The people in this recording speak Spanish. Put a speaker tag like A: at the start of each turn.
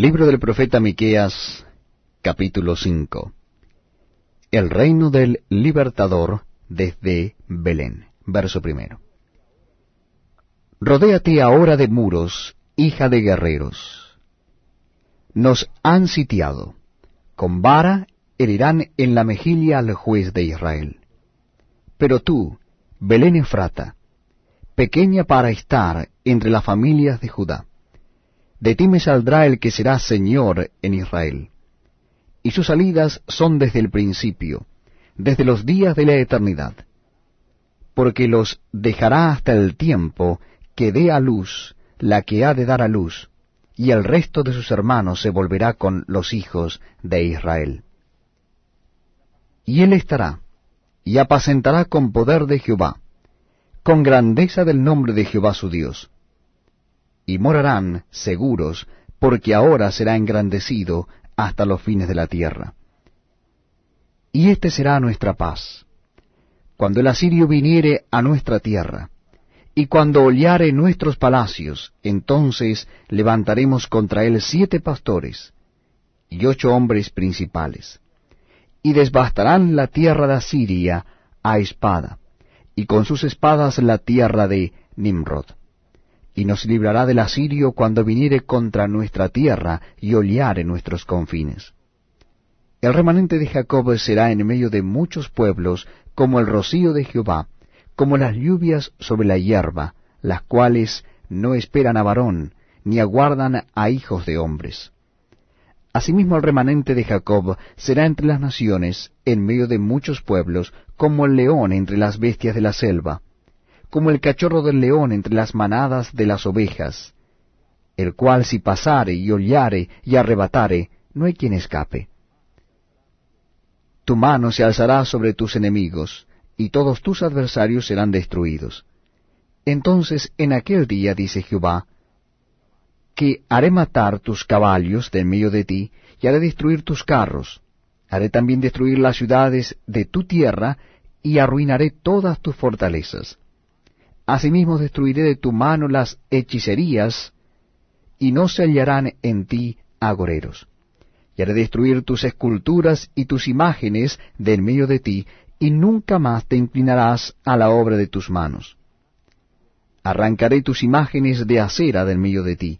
A: Libro del profeta Miqueas, capítulo 5. El reino del libertador desde Belén. Verso primero. Rodéate ahora de muros, hija de guerreros. Nos han sitiado. Con vara herirán en la mejilla al juez de Israel. Pero tú, Belén Efrata, pequeña para estar entre las familias de Judá, de ti me saldrá el que será Señor en Israel. Y sus salidas son desde el principio, desde los días de la eternidad. Porque los dejará hasta el tiempo que dé a luz la que ha de dar a luz, y el resto de sus hermanos se volverá con los hijos de Israel. Y él estará, y apacentará con poder de Jehová, con grandeza del nombre de Jehová su Dios y morarán seguros, porque ahora será engrandecido hasta los fines de la tierra. Y este será nuestra paz, cuando el asirio viniere a nuestra tierra, y cuando hollare nuestros palacios, entonces levantaremos contra él siete pastores y ocho hombres principales, y desbastarán la tierra de Asiria a espada, y con sus espadas la tierra de Nimrod y nos librará del asirio cuando viniere contra nuestra tierra y oleare nuestros confines. El remanente de Jacob será en medio de muchos pueblos como el rocío de Jehová, como las lluvias sobre la hierba, las cuales no esperan a varón, ni aguardan a hijos de hombres. Asimismo el remanente de Jacob será entre las naciones, en medio de muchos pueblos, como el león entre las bestias de la selva, como el cachorro del león entre las manadas de las ovejas, el cual si pasare y hollare y arrebatare, no hay quien escape. Tu mano se alzará sobre tus enemigos, y todos tus adversarios serán destruidos. Entonces en aquel día, dice Jehová, que haré matar tus caballos de en medio de ti, y haré destruir tus carros, haré también destruir las ciudades de tu tierra, y arruinaré todas tus fortalezas. Asimismo destruiré de tu mano las hechicerías, y no se hallarán en ti agoreros. Y haré destruir tus esculturas y tus imágenes de en medio de ti, y nunca más te inclinarás a la obra de tus manos. Arrancaré tus imágenes de acera del medio de ti,